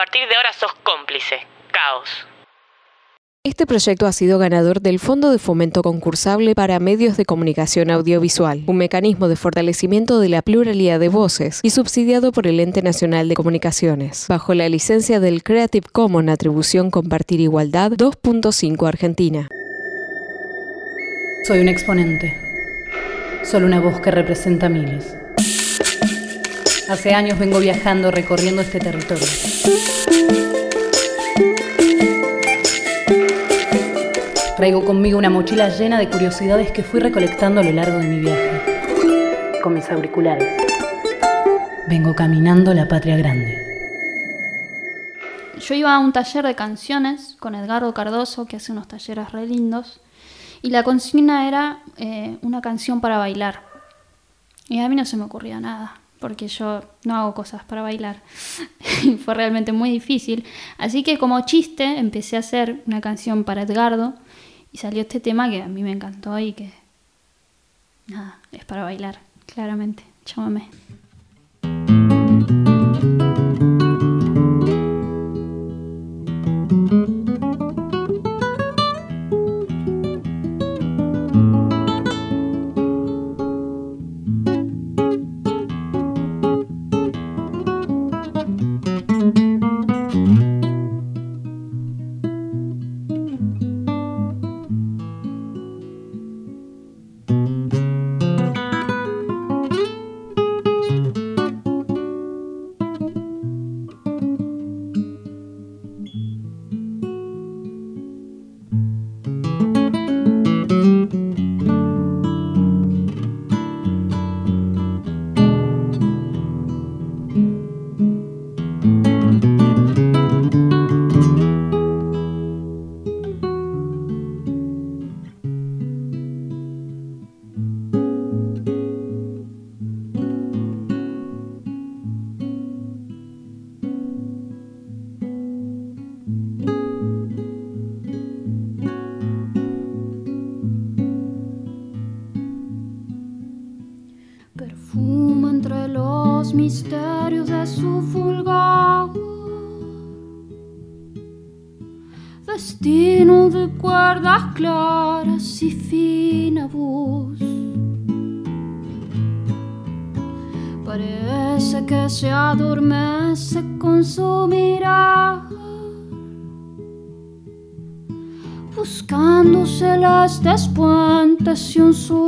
partir de ahora sos cómplice. Caos. Este proyecto ha sido ganador del Fondo de Fomento Concursable para Medios de Comunicación Audiovisual, un mecanismo de fortalecimiento de la pluralidad de voces y subsidiado por el Ente Nacional de Comunicaciones, bajo la licencia del Creative Commons Atribución Compartir Igualdad 2.5 Argentina. Soy un exponente, solo una voz que representa miles. Hace años vengo viajando recorriendo este territorio. Traigo conmigo una mochila llena de curiosidades que fui recolectando a lo largo de mi viaje. Con mis auriculares. Vengo caminando la patria grande. Yo iba a un taller de canciones con Edgardo Cardoso, que hace unos talleres re lindos, y la consigna era eh, una canción para bailar. Y a mí no se me ocurría nada, porque yo no hago cosas para bailar. Fue realmente muy difícil. Así que como chiste empecé a hacer una canción para Edgardo y salió este tema que a mí me encantó y que, nada, es para bailar, claramente. Chámame. Puentes y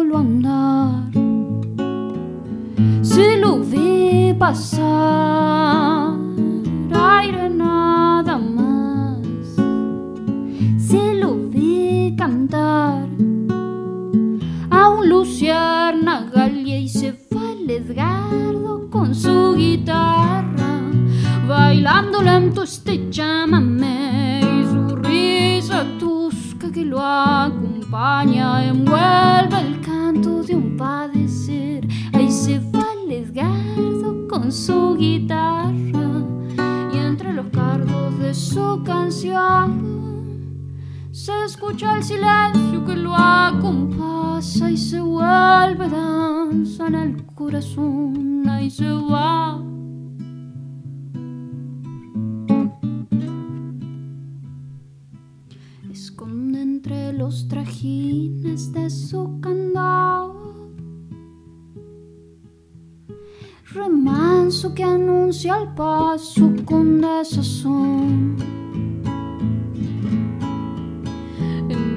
remanso que anuncia el paso con desazón.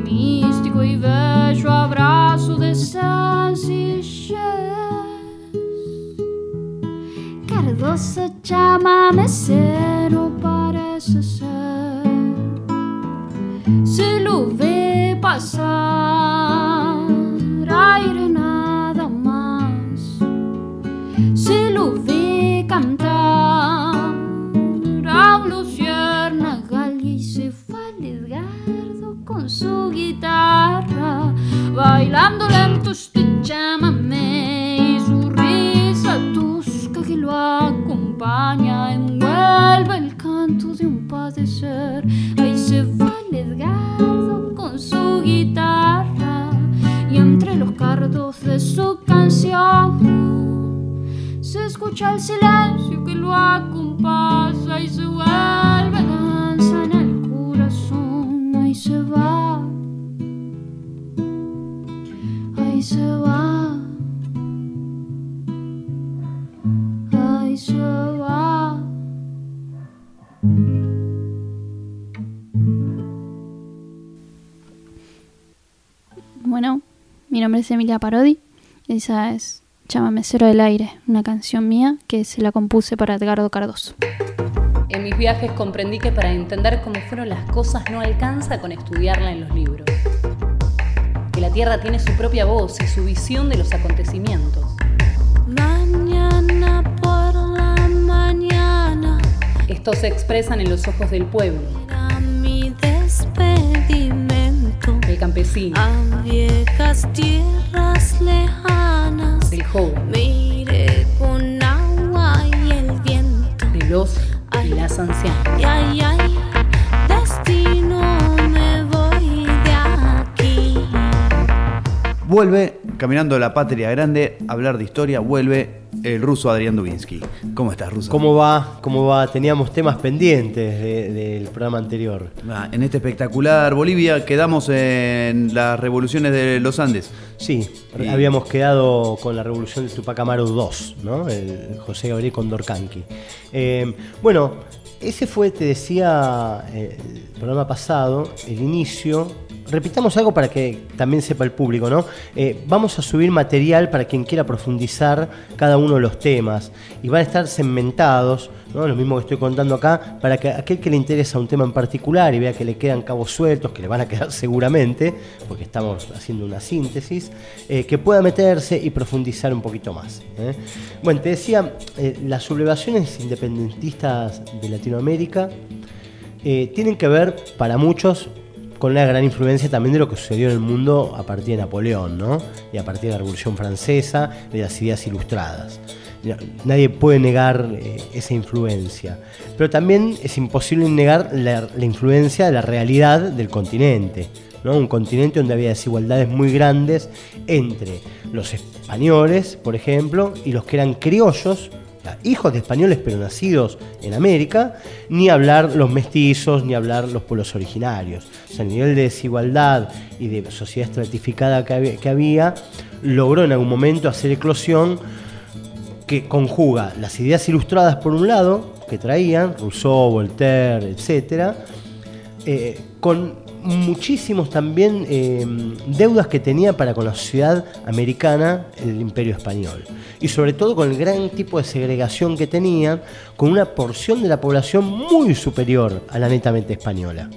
Místico y bello abrazo de sencillez. Cardoso chamamecero parece ser. Se lo ve pasar, bailando lento este chamamé y su risa tusca que lo acompaña, envuelve el canto de un padecer. Ahí se fue el Edgardo con su guitarra y entre los cardos de su canción se escucha el silencio que lo acompasa y se vuelve es Emilia Parodi. Esa es Llámame Cero del Aire, una canción mía que se la compuse para Edgardo Cardoso. En mis viajes comprendí que para entender cómo fueron las cosas no alcanza con estudiarla en los libros. Que la Tierra tiene su propia voz y su visión de los acontecimientos. Mañana por la mañana Estos se expresan en los ojos del pueblo, del campesino, a viejas tierras lejanas. del joven, Mire con agua y el viento. de los y las ancianas. Ay, ay, ay, destino me voy de aquí. Vuelve, caminando la patria grande, a hablar de historia, vuelve el ruso Adrián Dubinsky. ¿Cómo estás, ruso? ¿Cómo va? ¿Cómo va? Teníamos temas pendientes de- del programa anterior. Ah, En este espectacular Bolivia quedamos en las revoluciones de los Andes. Sí, Y- habíamos quedado con la revolución de Tupac Amaru II, ¿no? El José Gabriel Condorcanqui. Eh, bueno, ese fue, te decía eh, el programa pasado, el inicio. Repitamos algo para que también sepa el público, ¿no? Eh, vamos a subir material para quien quiera profundizar cada uno de los temas y van a estar segmentados, ¿no? Lo mismo que estoy contando acá, para que aquel que le interesa un tema en particular y vea que le quedan cabos sueltos, que le van a quedar seguramente, porque estamos haciendo una síntesis, eh, que pueda meterse y profundizar un poquito más. ¿eh? Bueno, te decía, las sublevaciones independentistas de Latinoamérica tienen que ver, para muchos, con una gran influencia también de lo que sucedió en el mundo a partir de Napoleón, ¿no? Y a partir de la Revolución Francesa, de las ideas ilustradas. Nadie puede negar eh, esa influencia. Pero también es imposible negar la, la influencia de la realidad del continente. ¿no? Un continente donde había desigualdades muy grandes entre los españoles, por ejemplo, y los que eran criollos, hijos de españoles pero nacidos en América, ni hablar los mestizos, ni hablar los pueblos originarios. O sea, el nivel de desigualdad y de sociedad estratificada que había, logró en algún momento hacer eclosión que conjuga las ideas ilustradas por un lado, que traían, Rousseau, Voltaire, etc., eh, con muchísimos también eh, deudas que tenía para con la sociedad americana el imperio español. Y sobre todo con el gran tipo de segregación que tenían, con una porción de la población muy superior a la netamente española.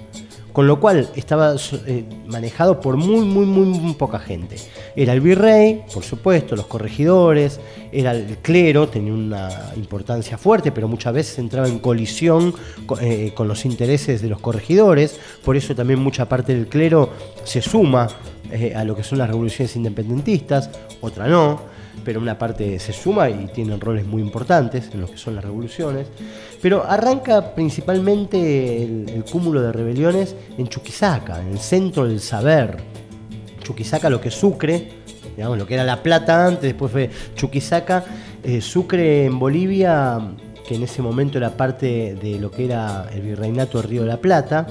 Con lo cual estaba eh, manejado por muy, muy, muy, poca gente. Era el virrey, por supuesto, los corregidores, era el clero, tenía una importancia fuerte, pero muchas veces entraba en colisión co- eh, con los intereses de los corregidores. Por eso también mucha parte del clero se suma eh, a lo que son las revoluciones independentistas, otra no pero una parte se suma y tienen roles muy importantes en lo que son las revoluciones. Pero arranca principalmente el, el cúmulo de rebeliones en Chuquisaca, en el centro del saber. Chuquisaca, lo que es Sucre, digamos, lo que era La Plata antes, después fue Chuquisaca. Eh, Sucre en Bolivia, que en ese momento era parte de lo que era el virreinato del Río de la Plata.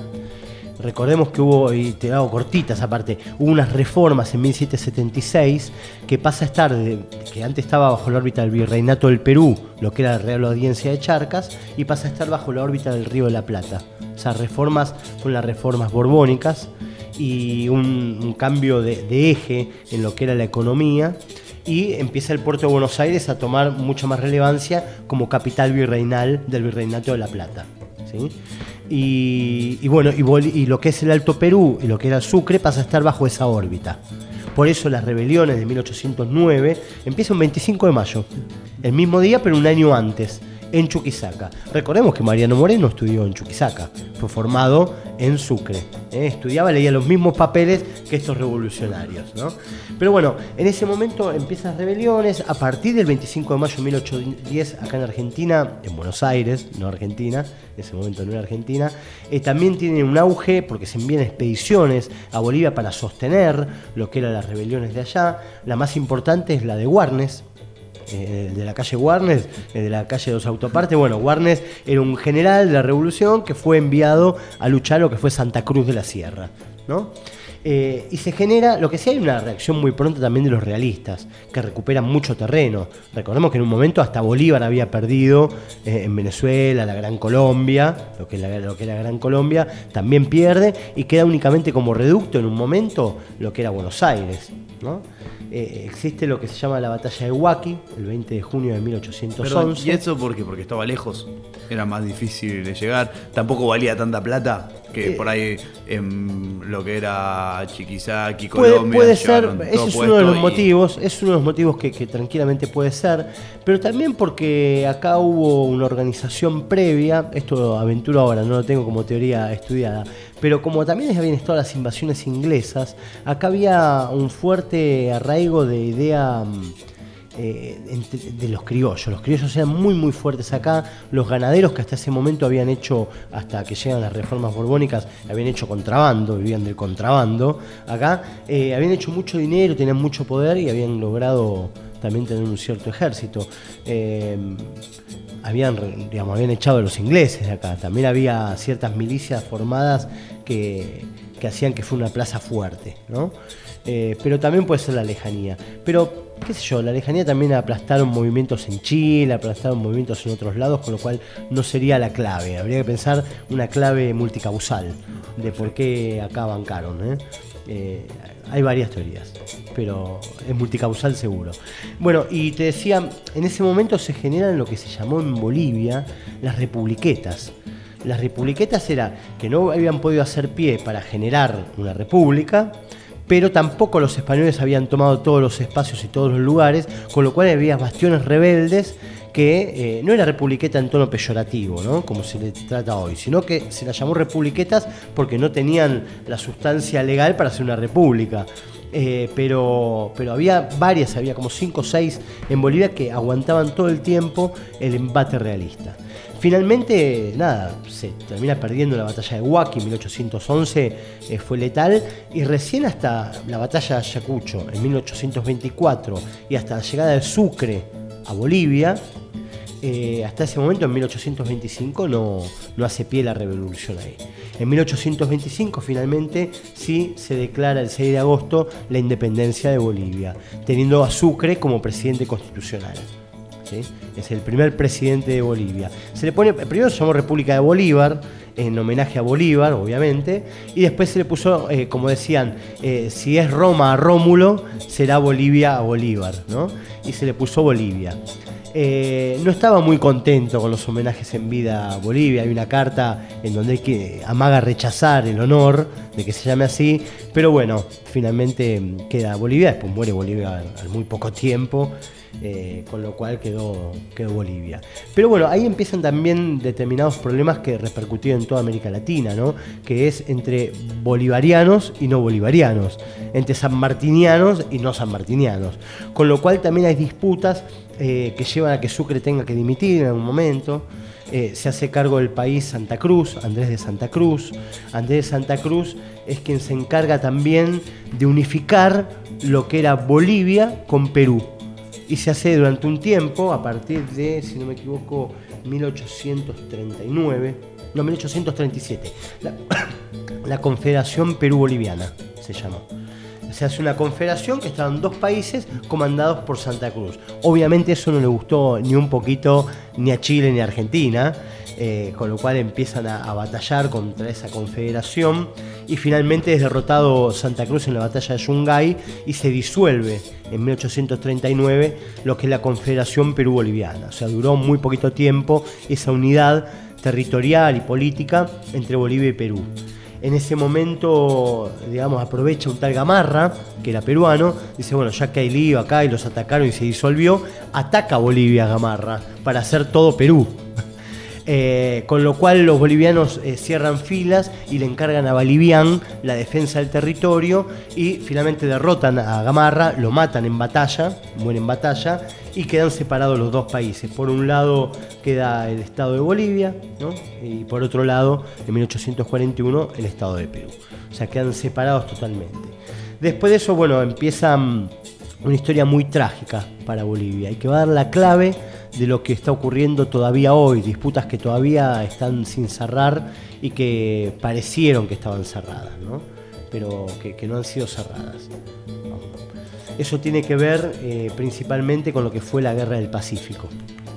Recordemos que hubo, y te hago cortitas aparte, hubo unas reformas en 1776 que pasa a estar, que antes estaba bajo la órbita del Virreinato del Perú, lo que era la Real Audiencia de Charcas, y pasa a estar bajo la órbita del Río de la Plata. Esas reformas fueron las reformas borbónicas y un, un cambio de, de eje en lo que era la economía y empieza el puerto de Buenos Aires a tomar mucha más relevancia como capital virreinal del Virreinato de la Plata. ¿sí? Y, bueno, y, y lo que es el Alto Perú y lo que era Sucre pasa a estar bajo esa órbita. Por eso las rebeliones de 1809 empiezan el 25 de mayo, el mismo día pero un año antes, en Chuquisaca. Recordemos que Mariano Moreno estudió en Chuquisaca, fue formado en Sucre. ¿eh? Estudiaba, leía los mismos papeles que estos revolucionarios. ¿no? Pero bueno, en ese momento empiezan las rebeliones. A partir del 25 de mayo de 1810, acá en Argentina, en Buenos Aires, no Argentina, en ese momento no era Argentina, eh, también tiene un auge porque se envían expediciones a Bolivia para sostener lo que eran las rebeliones de allá. La más importante es la de Warnes, eh, de la calle Warnes, eh, de la calle de los autopartes. Bueno, Warnes era un general de la revolución que fue enviado a luchar lo que fue Santa Cruz de la Sierra. ¿no? Eh, y se genera, lo que sí hay una reacción muy pronta también de los realistas, que recuperan mucho terreno. Recordemos que en un momento hasta Bolívar había perdido en Venezuela, la Gran Colombia, lo que, es la, Gran Colombia, también pierde y queda únicamente como reducto en un momento lo que era Buenos Aires. ¿no? Eh, existe lo que se llama la batalla de Huaki, el 20 de junio de 1811. Perdón, ¿Y eso por qué? Porque estaba lejos, era más difícil de llegar, tampoco valía tanta plata que Eh, por ahí en lo que era Chiquisaki, Colombia, puede ser, ese es uno de los y- motivos, es uno de los motivos que, que tranquilamente puede ser, pero también porque acá hubo una organización previa, esto aventuro ahora, no lo tengo como teoría estudiada, pero como también habían estado las invasiones inglesas, acá había un fuerte arraigo de idea mm, eh, de los criollos. Los criollos eran muy muy fuertes acá. Los ganaderos que hasta ese momento habían hecho, hasta que llegan las reformas borbónicas, habían hecho contrabando, vivían del contrabando. Acá eh, habían hecho mucho dinero, tenían mucho poder y habían logrado también tener un cierto ejército. Eh, habían, digamos, habían echado a los ingleses de acá. También había ciertas milicias formadas que, que hacían que fuera una plaza fuerte, ¿no? Eh, pero también puede ser la lejanía. Pero, qué sé yo, la lejanía también aplastaron movimientos en Chile, aplastaron movimientos en otros lados, con lo cual no sería la clave. Habría que pensar una clave multicausal de por qué acá bancaron. ¿eh? Eh, hay varias teorías, pero es multicausal seguro. Bueno, y te decía, en ese momento se generan lo que se llamó en Bolivia las republiquetas. Las republiquetas era que no habían podido hacer pie para generar una república, pero tampoco los españoles habían tomado todos los espacios y todos los lugares, con lo cual había bastiones rebeldes que eh, no era republiqueta en tono peyorativo, ¿no? como se le trata hoy, sino que se las llamó republiquetas porque no tenían la sustancia legal para ser una república. Eh, pero, había varias, había como cinco o seis en Bolivia que aguantaban todo el tiempo el embate realista. Finalmente, nada, se termina perdiendo la batalla de Huaki en 1811, eh, fue letal, y recién hasta la batalla de Ayacucho en 1824 y hasta la llegada de Sucre a Bolivia, eh, hasta ese momento, en 1825, no, no hace pie la revolución ahí. En 1825, finalmente, sí se declara el 6 de agosto la independencia de Bolivia, teniendo a Sucre como presidente constitucional. Es el primer presidente de Bolivia. Se le pone, primero se llamó República de Bolívar, en homenaje a Bolívar, obviamente, y después se le puso, eh, como decían, eh, si es Roma a Rómulo, será Bolivia a Bolívar, ¿no? Y se le puso Bolivia. Eh, no estaba muy contento con los homenajes en vida a Bolivia. Hay una carta en donde que amaga rechazar el honor de que se llame así, pero bueno, finalmente mm, queda Bolivia, después muere Bolivia al muy poco tiempo, eh, con lo cual quedó, Bolivia. Pero bueno, ahí empiezan también determinados problemas que repercutieron en toda América Latina, ¿no? que es entre bolivarianos y no bolivarianos, entre sanmartinianos y no sanmartinianos, con lo cual también hay disputas eh, que llevan a que Sucre tenga que dimitir en algún momento. Eh, se hace cargo del país Santa Cruz, Andrés de Santa Cruz. Andrés de Santa Cruz es quien se encarga también de unificar lo que era Bolivia con Perú. Y se hace durante un tiempo, a partir de, si no me equivoco, 1839, no, 1837, la, la Confederación Perú-Boliviana se llamó. Se hace una confederación que estaban dos países comandados por Santa Cruz. Obviamente eso no le gustó ni un poquito ni a Chile ni a Argentina, eh, con lo cual empiezan a, a batallar contra esa confederación y finalmente es derrotado Santa Cruz en la batalla de Yungay y se disuelve en 1839 lo que es la Confederación Perú-Boliviana. O sea, duró muy poquito tiempo esa unidad territorial y política entre Bolivia y Perú. En ese momento, digamos, aprovecha un tal Gamarra, que era peruano, dice, bueno, ya que hay lío acá y los atacaron y se disolvió, ataca a Bolivia Gamarra para hacer todo Perú. Eh, con lo cual los bolivianos eh, cierran filas y le encargan a Bolivian la defensa del territorio y finalmente derrotan a Gamarra, lo matan en batalla, muere en batalla y quedan separados los dos países. Por un lado queda el Estado de Bolivia ¿no? y por otro lado, en 1841, el Estado de Perú. O sea, quedan separados totalmente. Después de eso, bueno, empiezan una historia muy trágica para Bolivia y que va a dar la clave de lo que está ocurriendo todavía hoy, disputas que todavía están sin cerrar y que parecieron que estaban cerradas, ¿no? pero que, no han sido cerradas. Eso tiene que ver eh, principalmente con lo que fue la Guerra del Pacífico.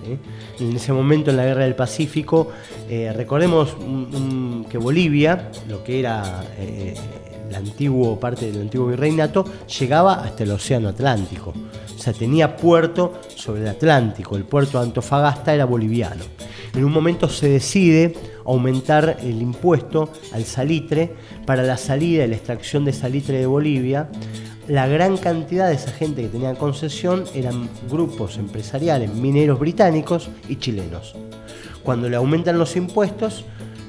¿eh? En ese momento, en la Guerra del Pacífico, eh, recordemos que Bolivia, lo que era la antigua parte del antiguo virreinato, llegaba hasta el Océano Atlántico. O sea, tenía puerto sobre el Atlántico. El puerto de Antofagasta era boliviano. En un momento se decide aumentar el impuesto al salitre para la salida y la extracción de salitre de Bolivia. La gran cantidad de esa gente que tenía concesión eran grupos empresariales, mineros británicos y chilenos. Cuando le aumentan los impuestos,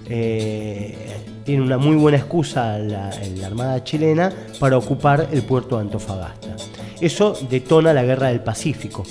eh, tiene una muy buena excusa la, la, Armada chilena para ocupar el puerto de Antofagasta. Eso detona la Guerra del Pacífico,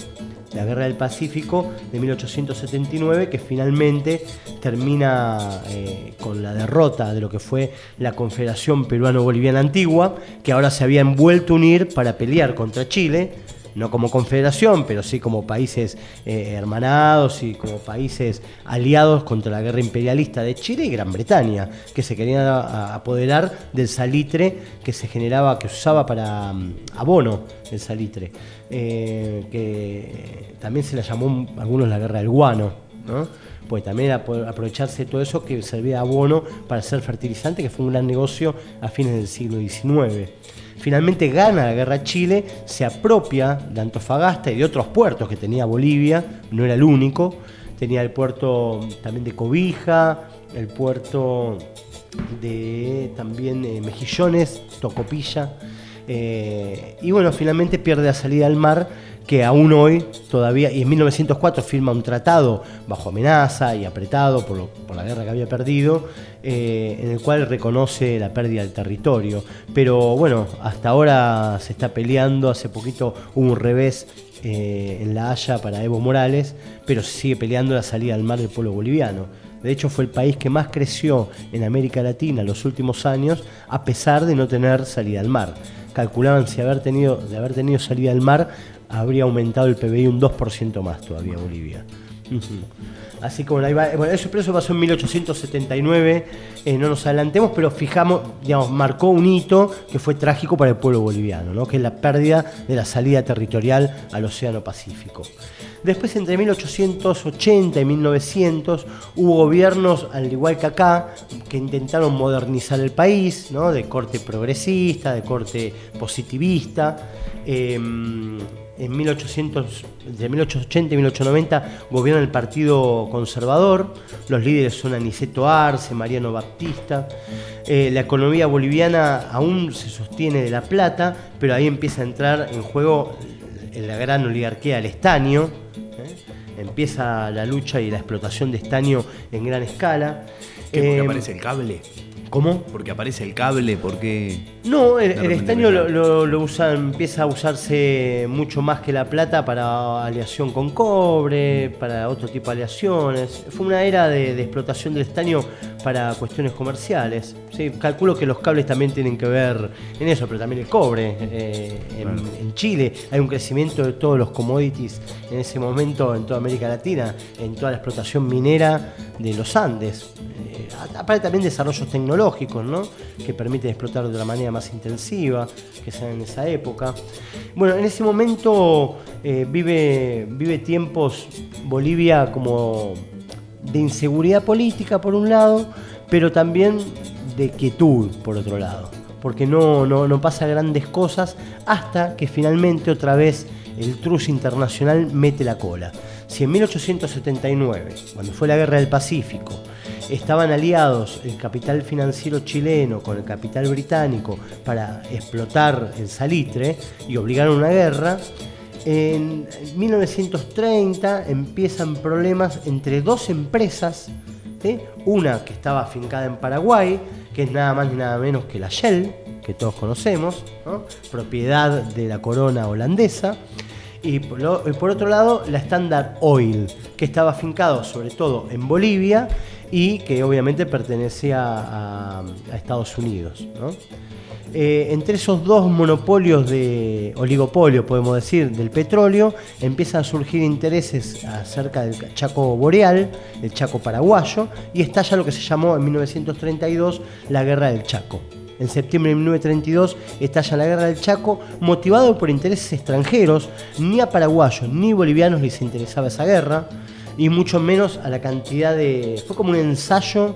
la Guerra del Pacífico de 1879, que finalmente termina eh, con la derrota de lo que fue la Confederación Peruano-Boliviana Antigua, que ahora se había envuelto a unir para pelear contra Chile no como confederación, pero sí como países eh, hermanados y como países aliados contra la guerra imperialista de Chile y Gran Bretaña, que se querían apoderar del salitre que se generaba, que usaba para mm, abono el salitre, eh, que también se la llamó algunos la guerra del guano, ¿no? pues también era aprovecharse de todo eso que servía de abono para hacer fertilizante, que fue un gran negocio a fines del siglo XIX. Finalmente gana la guerra Chile, se apropia de Antofagasta y de otros puertos que tenía Bolivia, no era el único, tenía el puerto también de Cobija, el puerto de también eh, Mejillones, Tocopilla, eh, y bueno, finalmente pierde la salida al mar que aún hoy todavía, y en 1904 firma un tratado bajo amenaza y apretado por, la guerra que había perdido, eh, en el cual reconoce la pérdida del territorio. Pero bueno, hasta ahora se está peleando, hace poquito hubo un revés eh, en La Haya para Evo Morales, pero se sigue peleando la salida al mar del pueblo boliviano. De hecho, fue el país que más creció en América Latina en los últimos años, a pesar de no tener salida al mar. Calculaban si haber tenido, de haber tenido salida al mar, habría aumentado el PBI un 2% más todavía Bolivia. Así como ahí va, bueno, eso, eso pasó en 1879, eh, no nos adelantemos, pero fijamos, digamos, marcó un hito que fue trágico para el pueblo boliviano, ¿no? que es la pérdida de la salida territorial al Océano Pacífico. Después, entre 1880 y 1900, hubo gobiernos, al igual que acá, que intentaron modernizar el país, ¿no? de corte progresista, de corte positivista. Em, en 1800, de 1880 y 1890 gobierna el Partido Conservador, los líderes son Aniceto Arce, Mariano Baptista, eh, la economía boliviana aún se sostiene de la plata, pero ahí empieza a entrar en juego la gran oligarquía del estaño, ¿eh? empieza la lucha y la explotación de estaño en gran escala. ¿Qué, eh, aparece el cable? ¿Cómo? Porque aparece el cable, porque. No, el, estaño lo, usa, empieza a usarse mucho más que la plata para aleación con cobre, para otro tipo de aleaciones. Fue una era de, explotación del estaño para cuestiones comerciales. Sí, calculo que los cables también tienen que ver en eso, pero también el cobre. Eh, en, Chile hay un crecimiento de todos los commodities en ese momento en toda América Latina, en toda la explotación minera de los Andes. Eh, aparte también desarrollos tecnológicos, ¿no? que permiten explotar de una manera más intensiva, que sea en esa época. Bueno, en ese momento eh, vive, vive tiempos Bolivia como de inseguridad política por un lado, pero también de quietud por otro lado, porque no, no, no pasa grandes cosas hasta que finalmente otra vez el truce internacional mete la cola. Si en 1879, cuando fue la Guerra del Pacífico, estaban aliados el capital financiero chileno con el capital británico para explotar el salitre y obligaron una guerra, en 1930 empiezan problemas entre dos empresas, una que estaba afincada en Paraguay, que es nada más ni nada menos que la Shell, que todos conocemos, propiedad de la corona holandesa, Y por, otro lado, la Standard Oil, que estaba afincado sobre todo en Bolivia y que obviamente pertenecía a, Estados Unidos. Eh, entre esos dos monopolios de oligopolio, podemos decir, del petróleo, empiezan a surgir intereses acerca del Chaco boreal, el Chaco paraguayo, y estalla lo que se llamó en 1932 la Guerra del Chaco. En septiembre de 1932 estalla la Guerra del Chaco, motivado por intereses extranjeros, ni a paraguayos ni bolivianos les interesaba esa guerra, y mucho menos a la cantidad de... Fue como un ensayo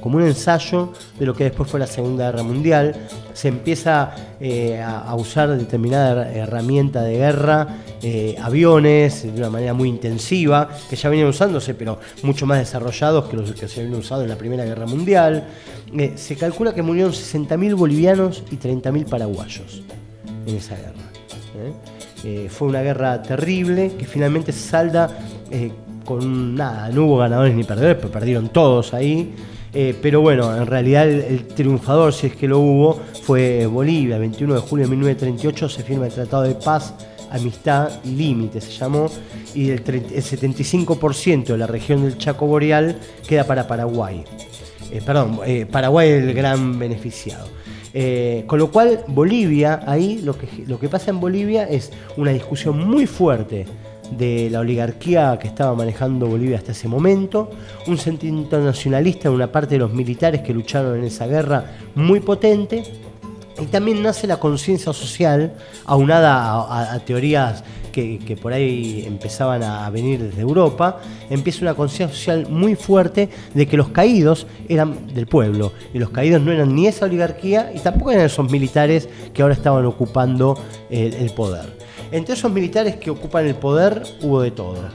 como un ensayo de lo que después fue la Segunda Guerra Mundial. Se empieza eh, a, usar determinada herramienta de guerra, eh, aviones, de una manera muy intensiva, que ya venían usándose, pero mucho más desarrollados que los que se habían usado en la Primera Guerra Mundial. Eh, se calcula que murieron 60.000 bolivianos y 30.000 paraguayos en esa guerra. fue una guerra terrible que finalmente salda con nada, no hubo ganadores ni perdedores, pero perdieron todos ahí. Eh, pero bueno, en realidad el, triunfador, si es que lo hubo, fue Bolivia. El 21 de julio de 1938 se firma el Tratado de Paz, Amistad y Límite, se llamó, y el, 75% de la región del Chaco Boreal queda para Paraguay. Eh, perdón, eh, Paraguay es el gran beneficiado. con lo cual, Bolivia, ahí lo que, lo que pasa en Bolivia es una discusión muy fuerte de la oligarquía que estaba manejando Bolivia hasta ese momento, un sentimiento nacionalista de una parte de los militares que lucharon en esa guerra muy potente, y también nace la conciencia social, aunada a, teorías que, por ahí empezaban a venir desde Europa, empieza una conciencia social muy fuerte de que los caídos eran del pueblo, y los caídos no eran ni esa oligarquía y tampoco eran esos militares que ahora estaban ocupando el poder. Entre esos militares que ocupan el poder hubo de todo.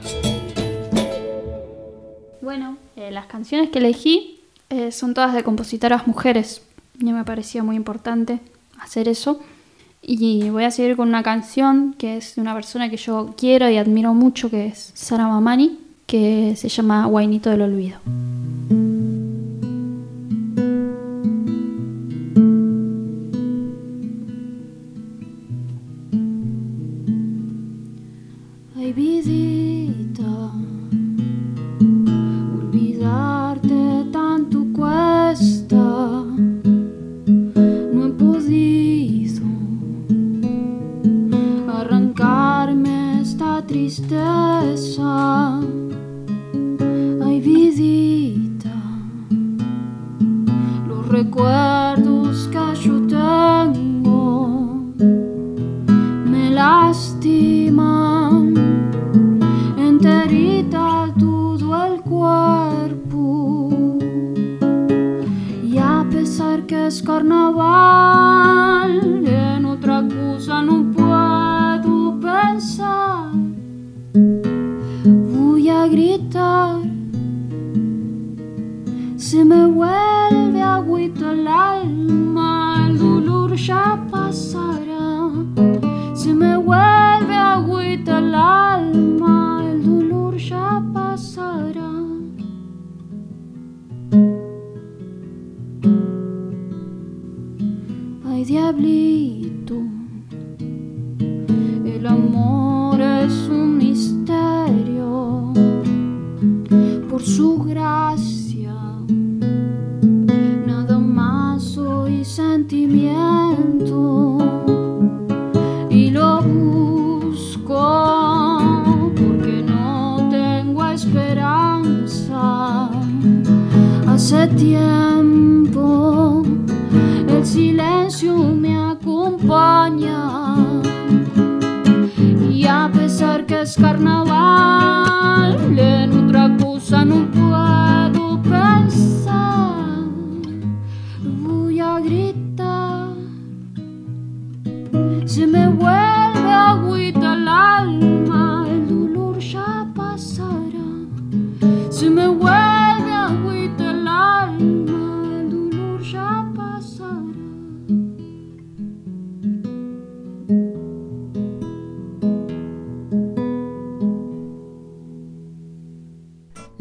Bueno, eh, las canciones que elegí eh, son todas de compositoras mujeres. Y me parecía muy importante hacer eso. Y voy a seguir con una canción que es de una persona que yo quiero y admiro mucho, que es Sara Mamani, que se llama Guainito del Olvido. India.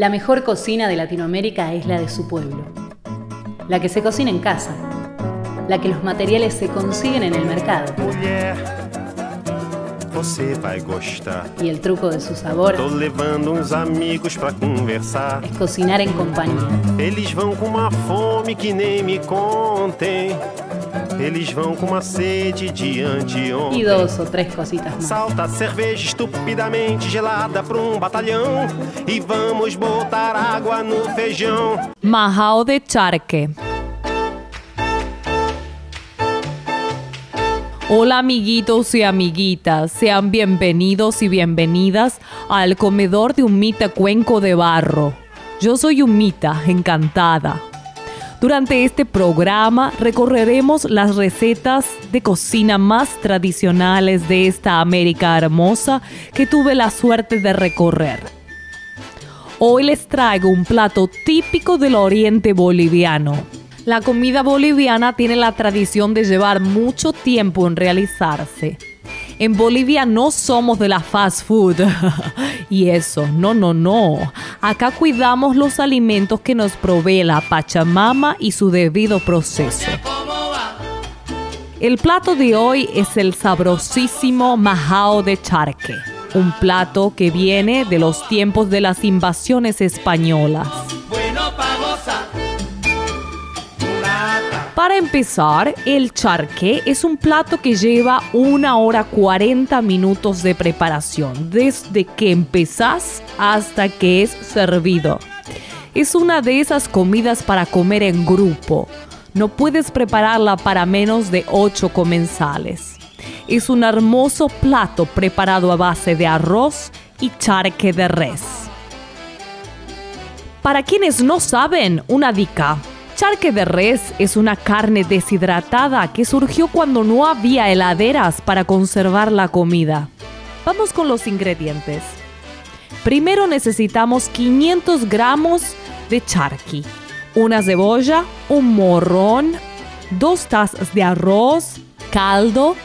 La mejor cocina de Latinoamérica es la de su pueblo. La que se cocina en casa. La que los materiales se consiguen en el mercado. Y el truco de su sabor es cocinar en compañía. Eles vão com uma sede de Y anteontem. dos o tres cositas más. Salta cerveja estupidamente gelada pra um batalhão. E vamos botar água no feijão. Majao de charque. Hola amiguitos y amiguitas, sean bienvenidos y bienvenidas al comedor de Humita Cuenco de Barro. Yo soy Humita, encantada. Durante este programa recorreremos las recetas de cocina más tradicionales de esta América hermosa que tuve la suerte de recorrer. Hoy les traigo un plato típico del oriente boliviano. La comida boliviana tiene la tradición de llevar mucho tiempo en realizarse. En Bolivia no somos de la fast food. y eso, no, no, no. Acá cuidamos los alimentos que nos provee la Pachamama y su debido proceso. El plato de hoy es el sabrosísimo majao de charque, un plato que viene de los tiempos de las invasiones españolas. Para empezar, el charque es un plato que lleva una hora 40 minutos de preparación, desde que empezás hasta que es servido. Es una de esas comidas para comer en grupo. No puedes prepararla para menos de 8 comensales. Es un hermoso plato preparado a base de arroz y charque de res. Para quienes no saben, una dica. Charque de res es una carne deshidratada que surgió cuando no había heladeras para conservar la comida. Vamos con los ingredientes. Primero necesitamos 500 gramos de charqui, una cebolla, un morrón, dos tazas de arroz, caldo,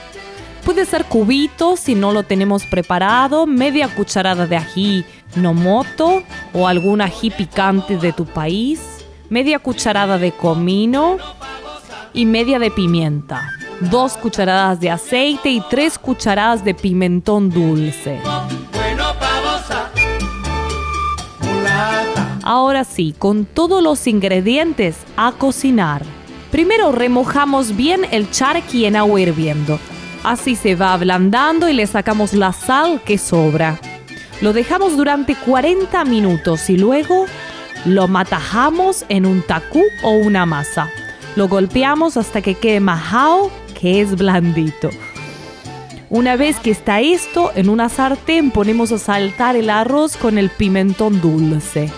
puede ser cubitos si no lo tenemos preparado, media cucharada de ají nomoto o algún ají picante de tu país, media cucharada de comino y media de pimienta, dos cucharadas de aceite y tres cucharadas de pimentón dulce. Ahora sí, con todos los ingredientes a cocinar. Primero remojamos bien el charqui en agua hirviendo. Así se va ablandando y le sacamos la sal que sobra. Lo dejamos durante 40 minutos y luego lo matajamos en un tacú o una masa. Lo golpeamos hasta que quede majao, que es blandito. Una vez que está esto, en una sartén ponemos a saltar el arroz con el pimentón dulce.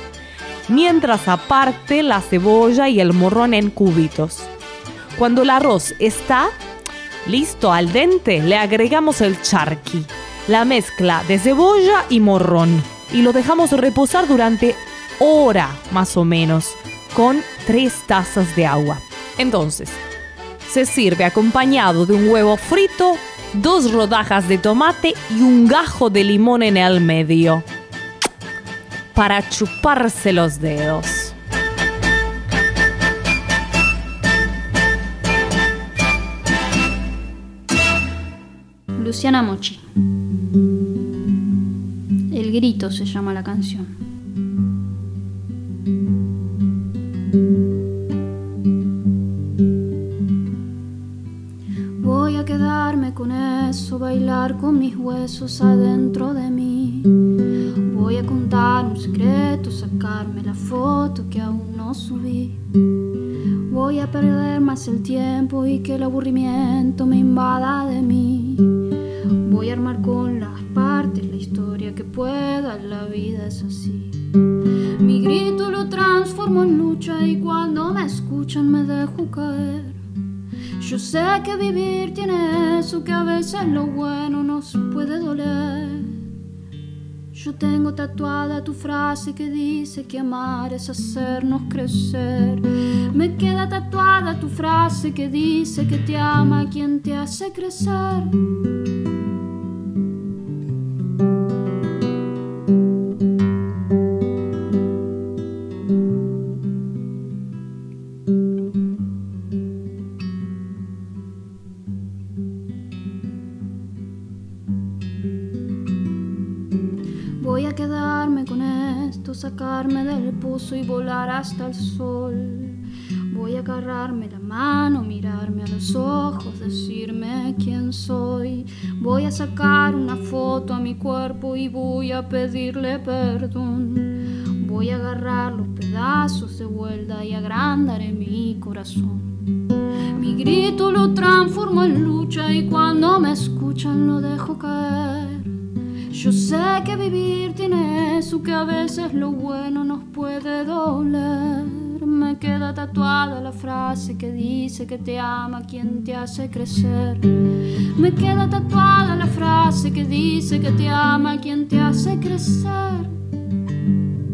Mientras aparte la cebolla y el morrón en cubitos. Cuando el arroz está listo al dente, le agregamos el charqui, la mezcla de cebolla y morrón y lo dejamos reposar durante hora más o menos con tres tazas de agua. Entonces, se sirve acompañado de un huevo frito, dos rodajas de tomate y un gajo de limón en el medio para chuparse los dedos. Luciana Mochi. El grito se llama la canción. Voy a quedarme con eso, bailar con mis huesos adentro de mí. Voy a contar un secreto, sacarme la foto que aún no subí. Voy a perder más el tiempo y que el aburrimiento me invada de mí. Voy a armar con las partes la historia que pueda, la vida es así. Mi grito lo transformo en lucha y cuando me escuchan me dejo caer. Yo sé que vivir tiene eso, que a veces lo bueno nos puede doler. Yo tengo tatuada tu frase que dice que amar es hacernos crecer. Me queda tatuada tu frase que dice que te ama quien te hace crecer. Sacarme del pozo y volar hasta el sol. Voy a agarrarme la mano, mirarme a los ojos, decirme quién soy. Voy a sacar una foto a mi cuerpo y voy a pedirle perdón. Voy a agarrar los pedazos de vuelta y agrandaré mi corazón. Mi grito lo transformo en lucha y cuando me escuchan lo dejo caer. Yo sé que vivir tiene eso, que a veces lo bueno nos puede doler. Me queda tatuada la frase que dice que te ama quien te hace crecer. Me queda tatuada la frase que dice que te ama quien te hace crecer.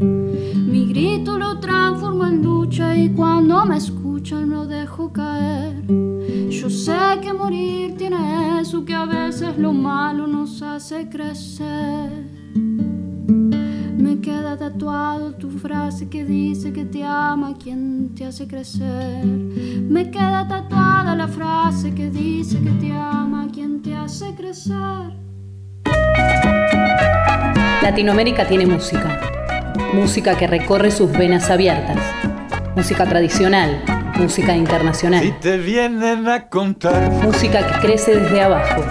Mi grito lo transformo en lucha y cuando me escuchan lo dejo caer. Sé que morir tiene eso, que a veces lo malo nos hace crecer. Me queda tatuado tu frase que dice que te ama quien te hace crecer. Me queda tatuada la frase que dice que te ama quien te hace crecer. Latinoamérica tiene música. Música que recorre sus venas abiertas. Música tradicional, música internacional. Si te vienen a contar. Música que crece desde abajo.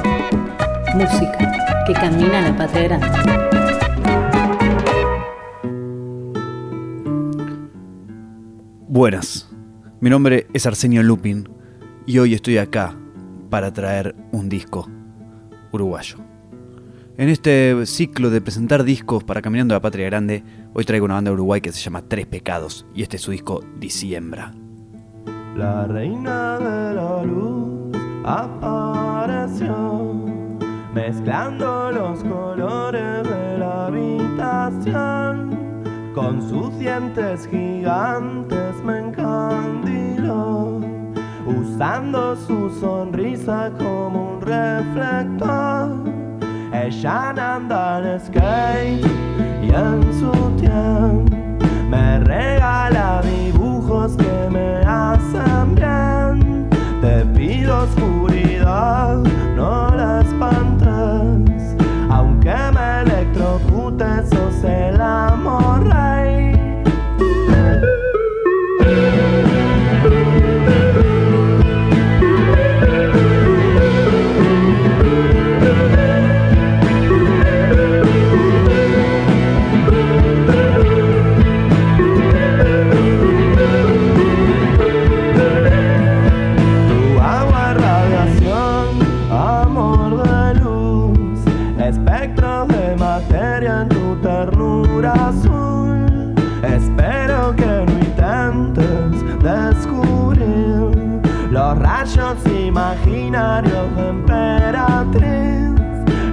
Música que camina en la patria grande. Buenas, mi nombre es Arsenio Lupin y hoy estoy acá para traer un disco uruguayo. En este ciclo de presentar discos para Caminando a la Patria Grande, hoy traigo una banda de Uruguay que se llama Tres Pecados y este es su disco Diciembra. La reina de la luz apareció, mezclando los colores de la habitación. Con sus dientes gigantes me encandiló, usando su sonrisa como un reflector. Ella anda en skate y en su tiempo me regala dibujos que me hacen bien. Te pido oscuridad, no la espantes, aunque me electrocutes, sos el amor rey. Imaginarios de emperatriz.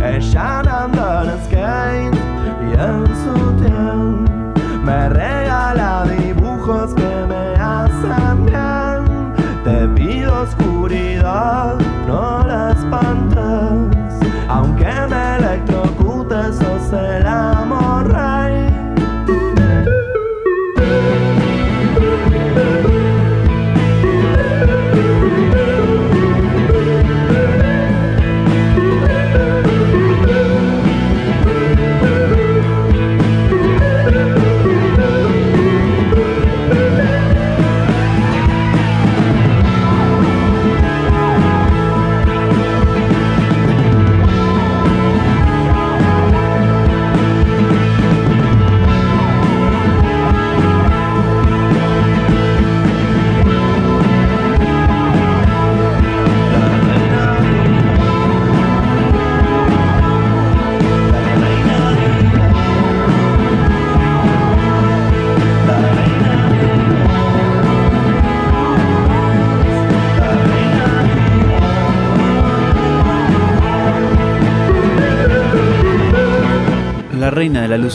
Ella anda en skate y en su tiempo me regala dibujos que me hacen bien. Te pido oscuridad, no la espantes, aunque me electrocutes, sos el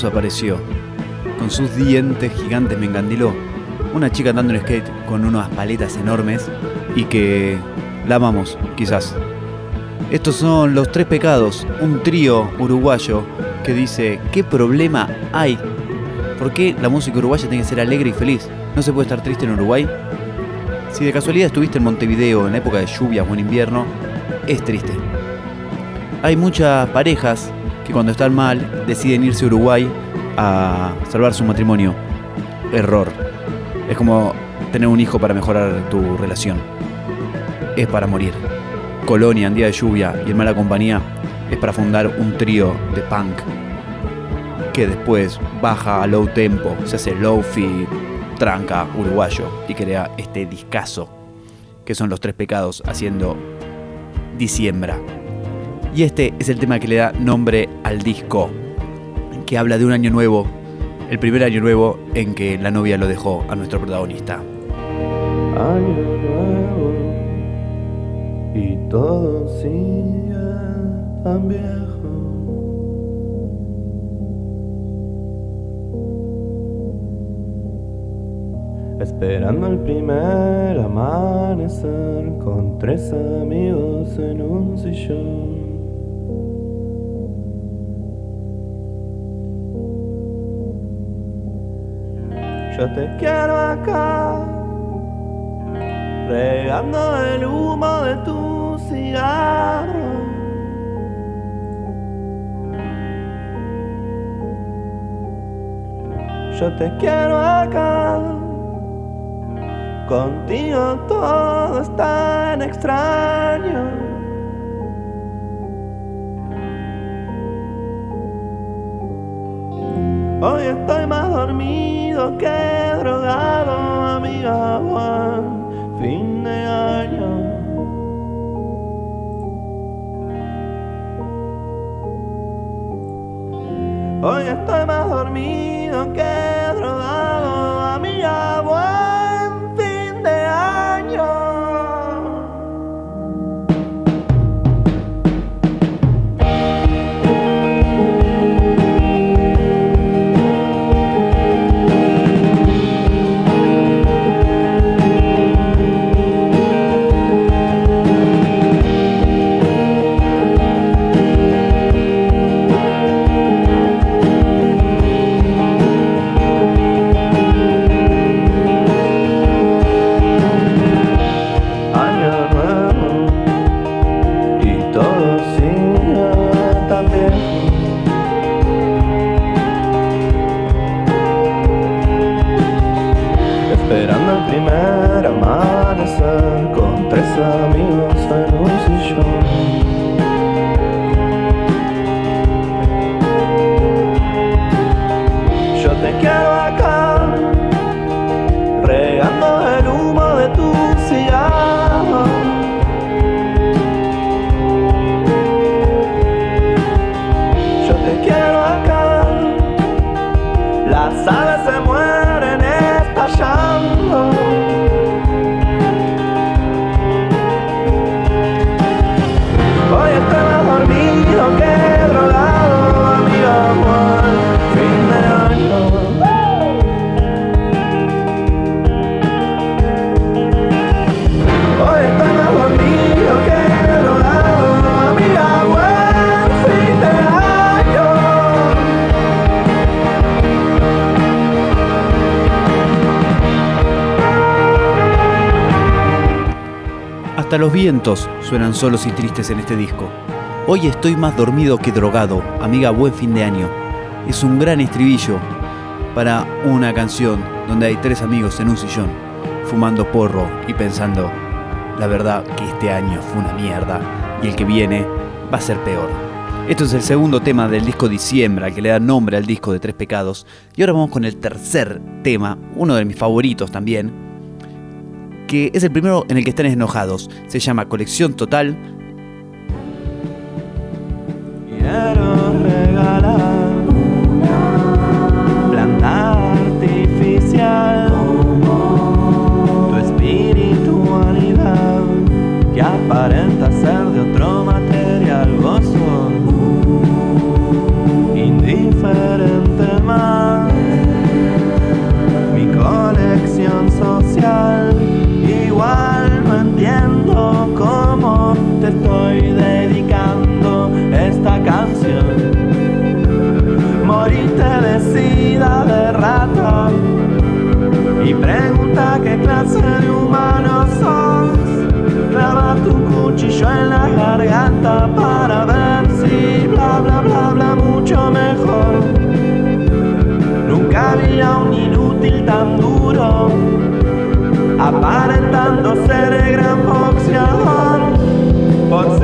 apareció. Con sus dientes gigantes me encandiló. Una chica andando en skate con unas paletas enormes y que la amamos, quizás. Estos son Los Tres Pecados, un trío uruguayo que dice, ¿qué problema hay? ¿Por qué la música uruguaya tiene que ser alegre y feliz? ¿No se puede estar triste en Uruguay? Si de casualidad estuviste en Montevideo en la época de lluvias o en invierno, es triste. Hay muchas parejas que cuando están mal deciden irse a Uruguay a salvar su matrimonio. Error. Es como tener un hijo para mejorar tu relación. Es para morir. Colonia en día de lluvia y en mala compañía es para fundar un trío de punk que después baja a low tempo, se hace low-fi, tranca, uruguayo y crea este discazo que son los tres pecados haciendo Diciembra. Y este es el tema que le da nombre al disco, que habla de un año nuevo, el primer año nuevo en que la novia lo dejó a nuestro protagonista. Año nuevo y todo sigue tan viejo. Esperando el primer amanecer con tres amigos en un sillón. Yo te quiero acá, regando el humo de tu cigarro. Yo te quiero acá, contigo todo es tan extraño. Hoy estoy más dormido que drogado, amiga Juan, fin de año. Hoy estoy más dormido suenan solos y tristes en este disco. Hoy estoy más dormido que drogado, amiga, buen fin de año. Es un gran estribillo para una canción donde hay tres amigos en un sillón, fumando porro y pensando, la verdad que este año fue una mierda y el que viene va a ser peor. Esto es el segundo tema del disco Diciembre, que le da nombre al disco de Tres Pecados. Y ahora vamos con el tercer tema, uno de mis favoritos también, que es el primero en el que están enojados. Se llama Colección Total. Aparentando ser el gran boxeador. Por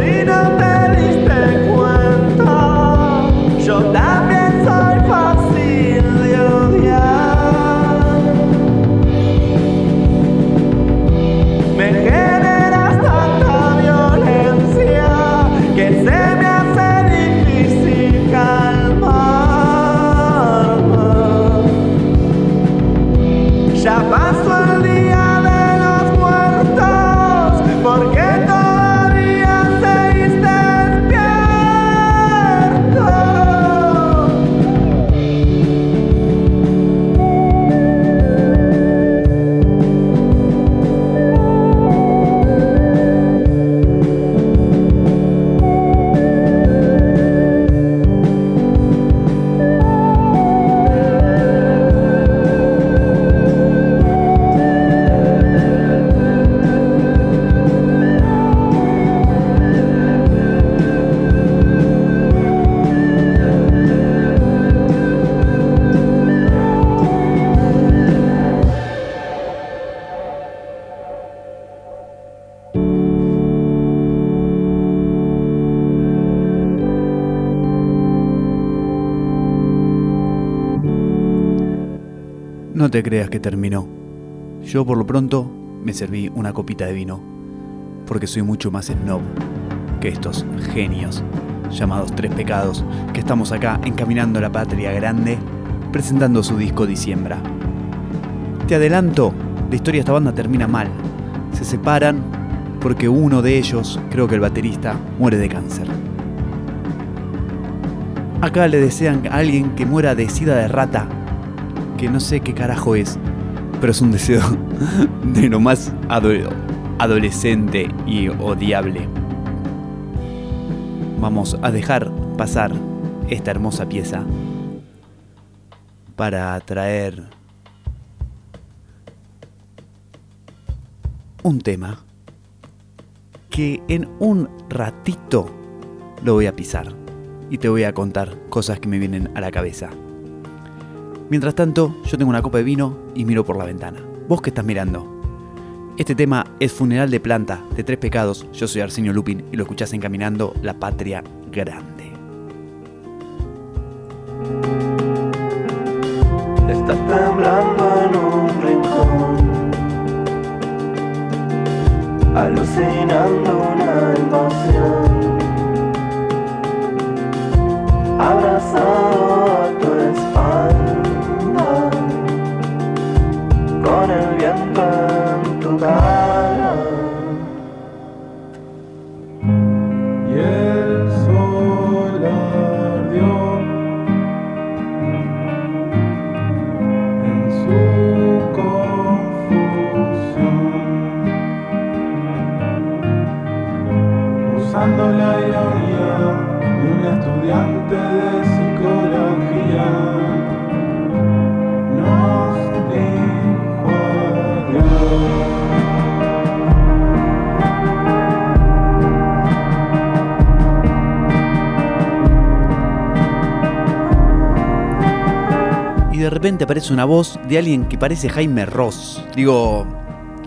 No te creas que terminó. Yo por lo pronto me serví una copita de vino, porque soy mucho más snob que estos genios llamados Tres Pecados que estamos acá encaminando a la patria grande presentando su disco Diciembra. Te adelanto, la historia de esta banda termina mal. Se separan porque uno de ellos, creo que el baterista, muere de cáncer. Acá le desean a alguien que muera de sida de rata, que no sé qué carajo es, pero es un deseo de lo más ado- adolescente y odiable. Vamos a dejar pasar esta hermosa pieza para traer un tema que en un ratito lo voy a pisar y te voy a contar cosas que me vienen a la cabeza. Mientras tanto, yo tengo una copa de vino y miro por la ventana. ¿Vos qué estás mirando? Este tema es Funeral de Planta, de Tres Pecados. Yo soy Arsenio Lupin y lo escuchás encaminando La Patria Grande. Estás temblando en un rincón, alucinando una invasión, abrazado con el viento en tu cara. Repente aparece una voz de alguien que parece Jaime Ross. Digo,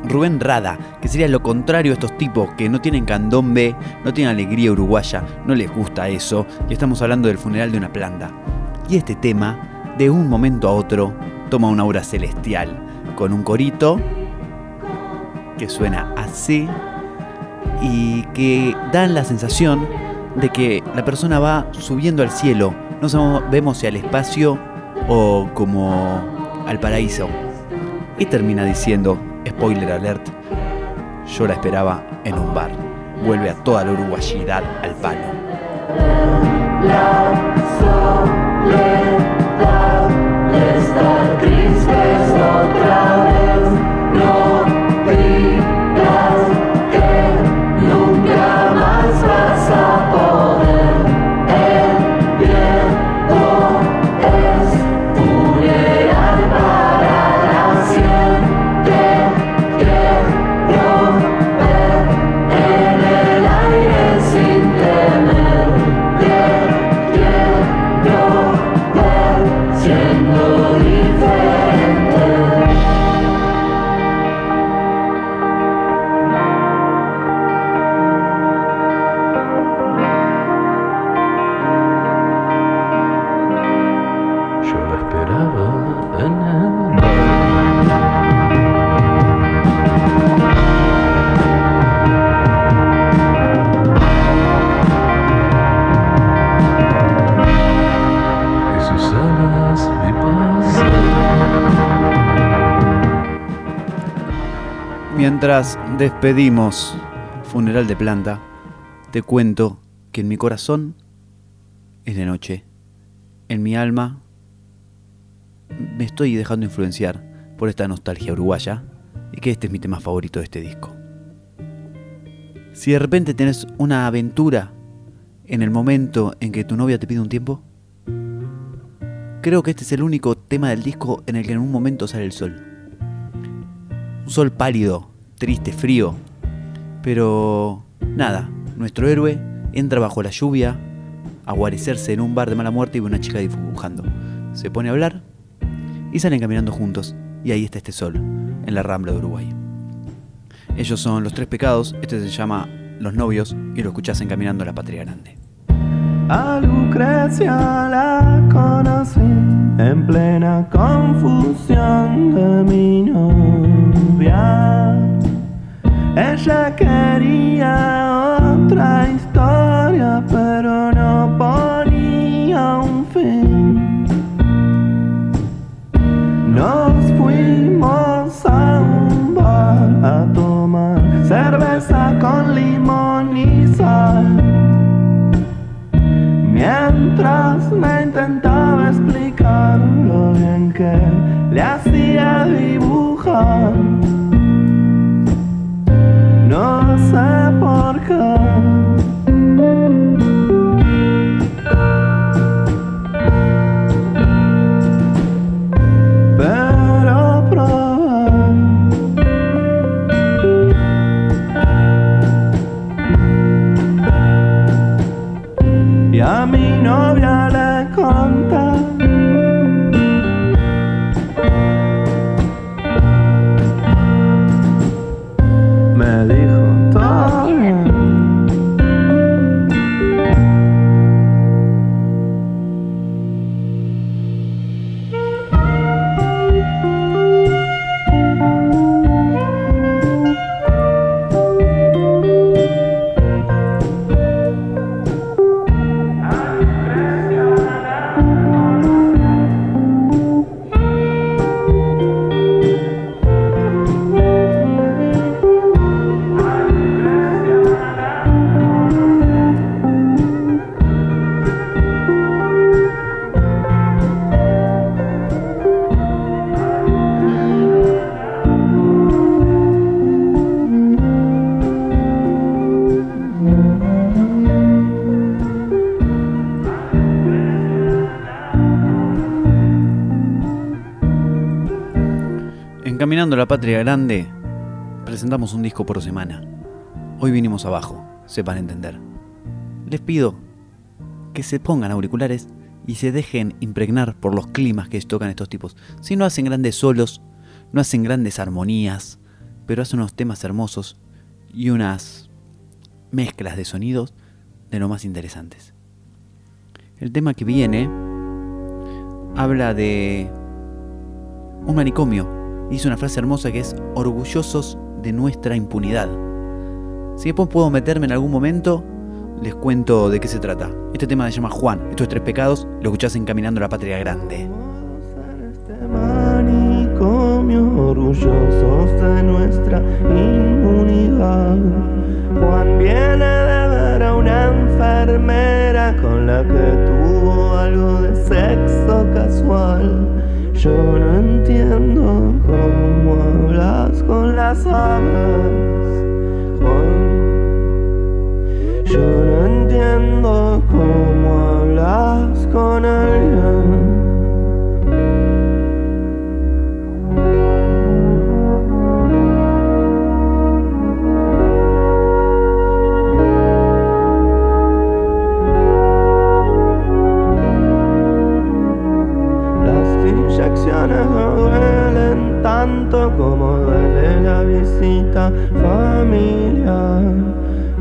Rubén Rada, que sería lo contrario a estos tipos que no tienen candombe, no tienen alegría uruguaya, no les gusta eso, y estamos hablando del funeral de una planta. Y este tema, de un momento a otro, toma una aura celestial, con un corito que suena así y que dan la sensación de que la persona va subiendo al cielo, no sabemos si al espacio o como al paraíso. Y termina diciendo, spoiler alert, yo la esperaba en un bar. Vuelve a toda la uruguayidad al palo. Mientras despedimos Funeral de Planta, te cuento que en mi corazón es de noche. En mi alma me estoy dejando influenciar por esta nostalgia uruguaya y que este es mi tema favorito de este disco. Si de repente tenés una aventura en el momento en que tu novia te pide un tiempo, creo que este es el único tema del disco en el que en un momento sale el sol. Un sol pálido, triste, frío, pero nada, nuestro héroe entra bajo la lluvia a guarecerse en un bar de mala muerte y ve una chica dibujando. Se pone a hablar y salen caminando juntos y ahí está este sol, en la Rambla de Uruguay. Ellos son los tres pecados, este se llama Los novios y lo escuchás en Caminando a la Patria Grande. A Lucrecia la conocí en plena confusión de mi novia. Ella quería otra historia, pero no ponía un fin. Nos fuimos a un bar a tomar cerveza con limón y sal. Mientras me intentaba explicar lo bien que le hacía dibujar. No sé por qué. Grande, presentamos un disco por semana. Hoy vinimos abajo, sepan entender. Les pido que se pongan auriculares y se dejen impregnar por los climas que tocan estos tipos. Si no hacen grandes solos, no hacen grandes armonías, pero hacen unos temas hermosos y unas mezclas de sonidos de lo más interesantes. El tema que viene habla de un manicomio. Dice una frase hermosa que es orgullosos de nuestra impunidad. Si después puedo meterme en algún momento, les cuento de qué se trata. Este tema se llama Juan. Estos tres pecados lo escuchás en Caminando a la Patria Grande. manicomio orgullosos de nuestra inmunidad. Juan viene de ver a una enfermera con la que tuvo algo de sexo casual. Yo no entiendo cómo hablas con las aves, Juan. Yo no entiendo cómo hablas con alguien. No duelen tanto como duele la visita familiar.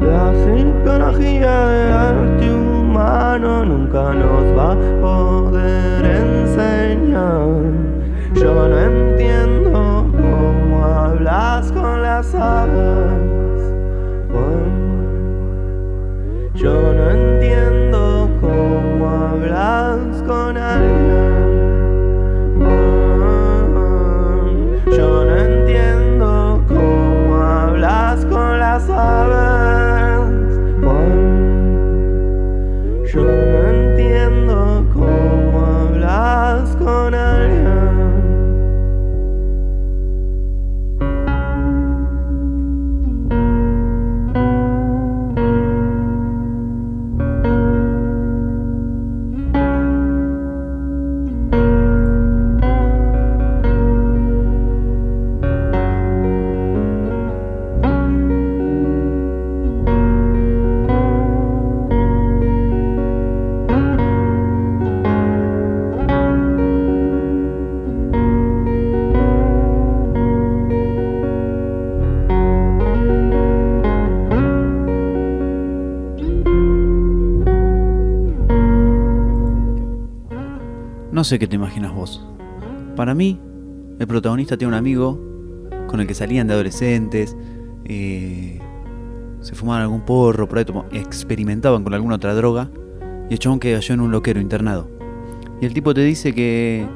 La psicología del arte humano nunca nos va a poder enseñar. Yo no entiendo cómo hablas con las aves. Juan. Yo no entiendo cómo hablas con alguien. sabes cuán lloran. Sé qué te imaginas vos. Para mí, el protagonista tiene un amigo con el que salían de adolescentes, eh, se fumaban algún porro, por ahí experimentaban con alguna otra droga, y el chabón cayó en un loquero internado. Y el tipo te dice que,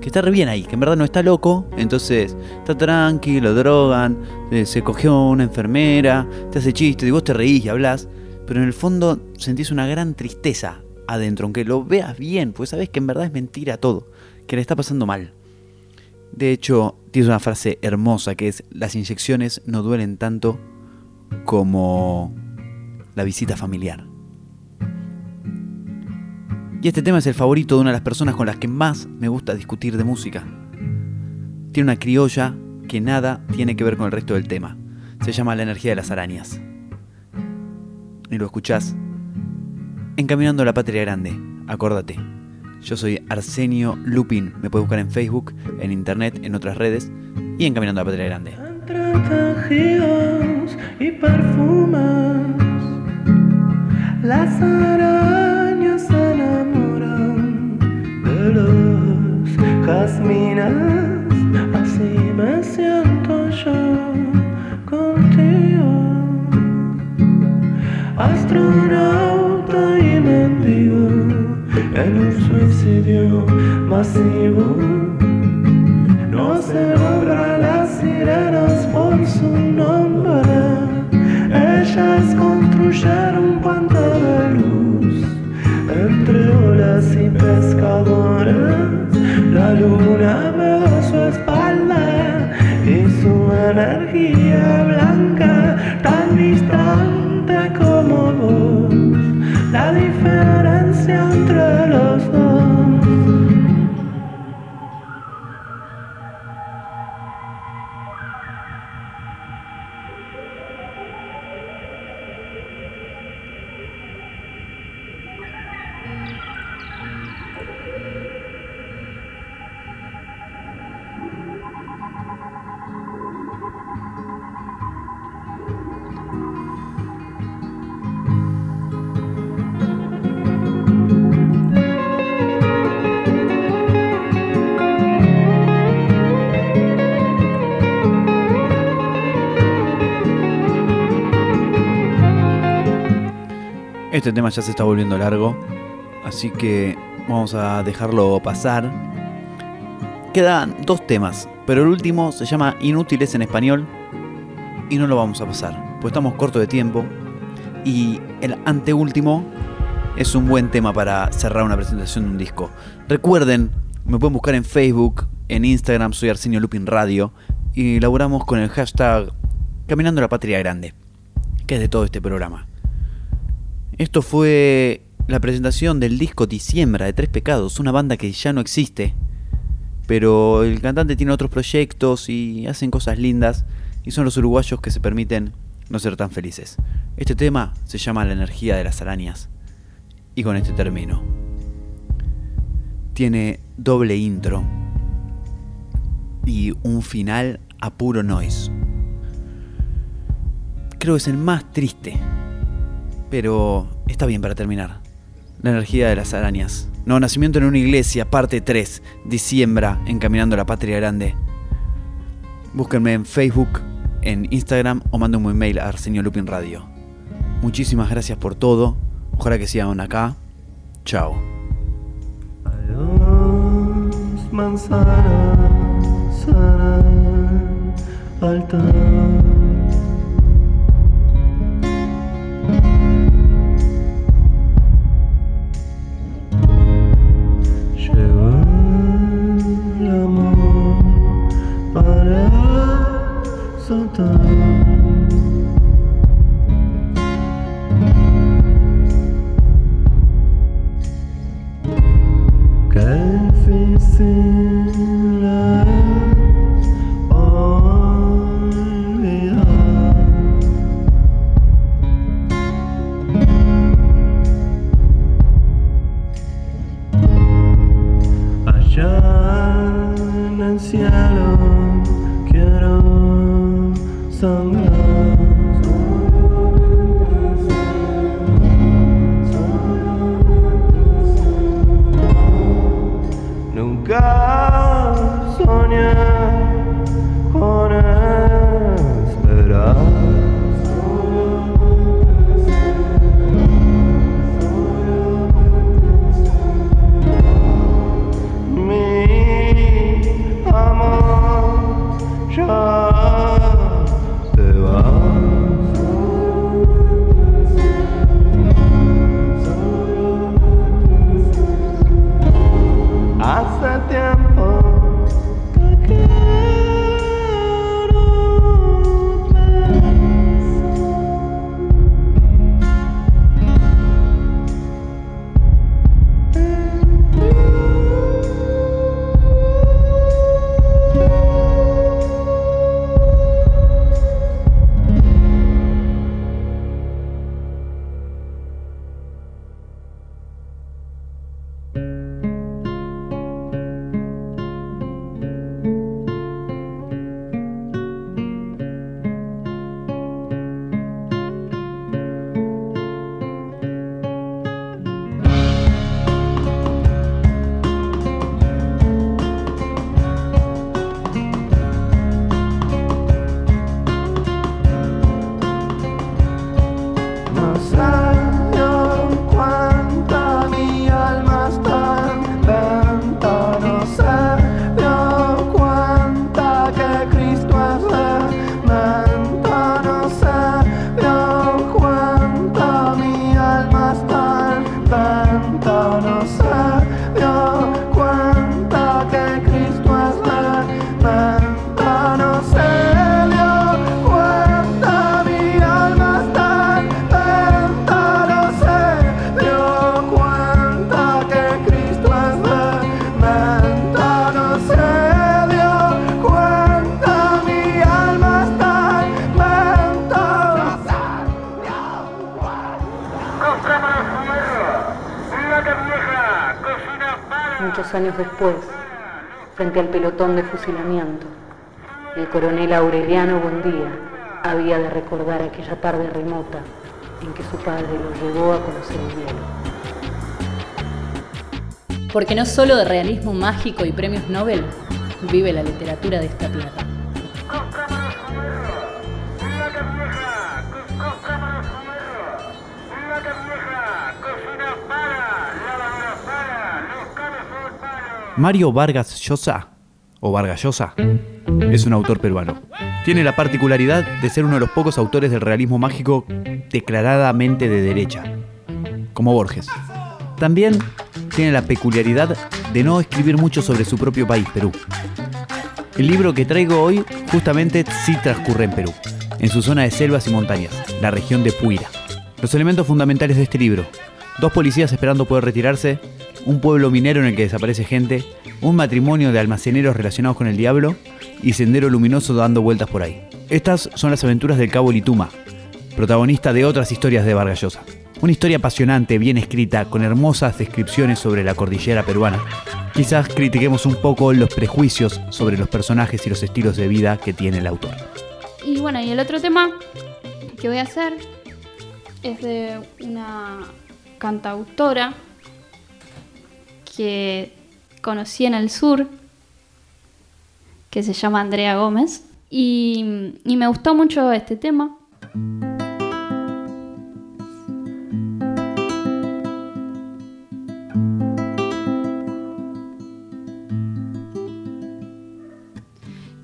que está re bien ahí, que en verdad no está loco, entonces está tranquilo, drogan, eh, se cogió una enfermera, te hace chiste, y vos te reís y hablas, pero en el fondo sentís una gran tristeza adentro, aunque lo veas bien, pues sabes que en verdad es mentira todo, que le está pasando mal. De hecho, tiene una frase hermosa que es, las inyecciones no duelen tanto como la visita familiar. Y este tema es el favorito de una de las personas con las que más me gusta discutir de música. Tiene una criolla que nada tiene que ver con el resto del tema. Se llama La energía de las arañas. Y lo escuchás Encaminando a la Patria Grande. Acordate. Yo soy Arsenio Lupin. Me puedes buscar en Facebook, en internet, en otras redes y Encaminando a la Patria Grande. y las arañas se enamoran de los jazmines. Así me siento yo contigo, en un suicidio masivo. No se nombra las sirenas por su nombre. Ellas construyeron puente de luz entre olas y pescadores. Este tema ya se está volviendo largo, así que vamos a dejarlo pasar. Quedan dos temas, pero el último se llama Inútiles en español y no lo vamos a pasar, pues estamos cortos de tiempo. Y el anteúltimo es un buen tema para cerrar una presentación de un disco. Recuerden, me pueden buscar en Facebook, en Instagram, soy Arsenio Lupin Radio, y laburamos con el hashtag Caminando la Patria Grande, que es de todo este programa. Esto fue la presentación del disco Diciembra de Tres Pecados, una banda que ya no existe, pero el cantante tiene otros proyectos y hacen cosas lindas y son los uruguayos que se permiten no ser tan felices. Este tema se llama La energía de las arañas y con este termino. Tiene doble intro y un final a puro noise. Creo que es el más triste pero está bien para terminar. La energía de las arañas. No, Nacimiento en una iglesia, parte 3, diciembre, encaminando a la patria grande. Búsquenme en Facebook, en Instagram o manden un email a Arsenio Lupin Radio. Muchísimas gracias por todo. Ojalá que sigan acá. Chao. Alta. Para soltar. Qué difícil años después, frente al pelotón de fusilamiento, el coronel Aureliano Buendía había de recordar aquella tarde remota en que su padre lo llevó a conocer el hielo. Porque no solo de realismo mágico y premios Nobel vive la literatura de esta tierra. Mario Vargas Llosa, o Vargas Llosa, es un autor peruano. Tiene la particularidad de ser uno de los pocos autores del realismo mágico declaradamente de derecha, como Borges. También tiene la peculiaridad de no escribir mucho sobre su propio país, Perú. El libro que traigo hoy justamente sí transcurre en Perú, en su zona de selvas y montañas, la región de Puira. Los elementos fundamentales de este libro, dos policías esperando poder retirarse, un pueblo minero en el que desaparece gente, un matrimonio de almaceneros relacionados con el diablo y Sendero Luminoso dando vueltas por ahí. Estas son las aventuras del cabo Lituma, protagonista de otras historias de Vargas Llosa. Una historia apasionante, bien escrita, con hermosas descripciones sobre la cordillera peruana. Quizás critiquemos un poco los prejuicios sobre los personajes y los estilos de vida que tiene el autor. Y bueno, y el otro tema que voy a hacer es de una cantautora que conocí en el sur, que se llama Andrea Gómez, y, me gustó mucho este tema.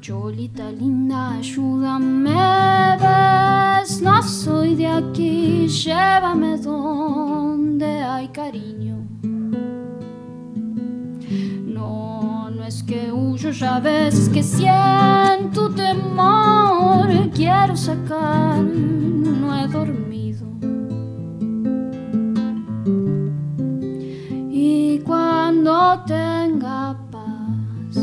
Cholita linda, ayúdame, no soy de aquí, llévame donde hay cariño. Que huyo, ya ves que siento temor, quiero sacar, no he dormido. Y cuando tenga paz,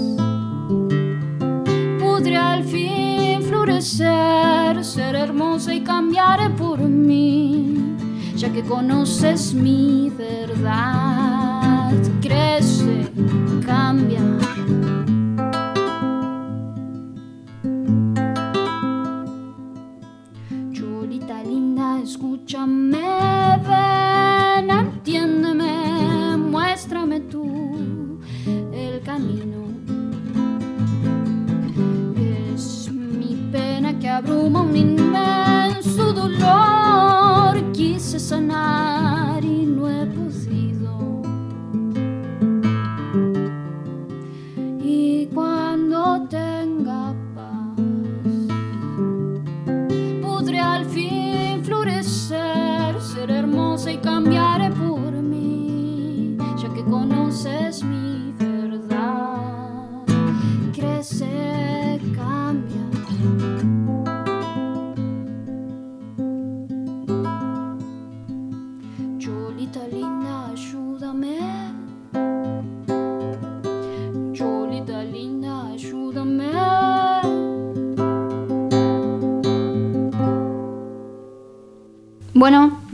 podré al fin florecer, ser hermosa y cambiar por mí, ya que conoces mi verdad. Crece, cambia. Cholita linda, escúchame,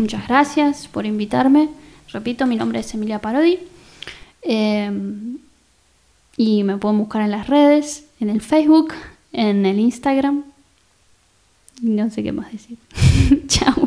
muchas gracias por invitarme. Repito, mi nombre es Emilia Parodi. Eh, y me pueden buscar en las redes, en el Facebook, en el Instagram. No sé qué más decir. Chao.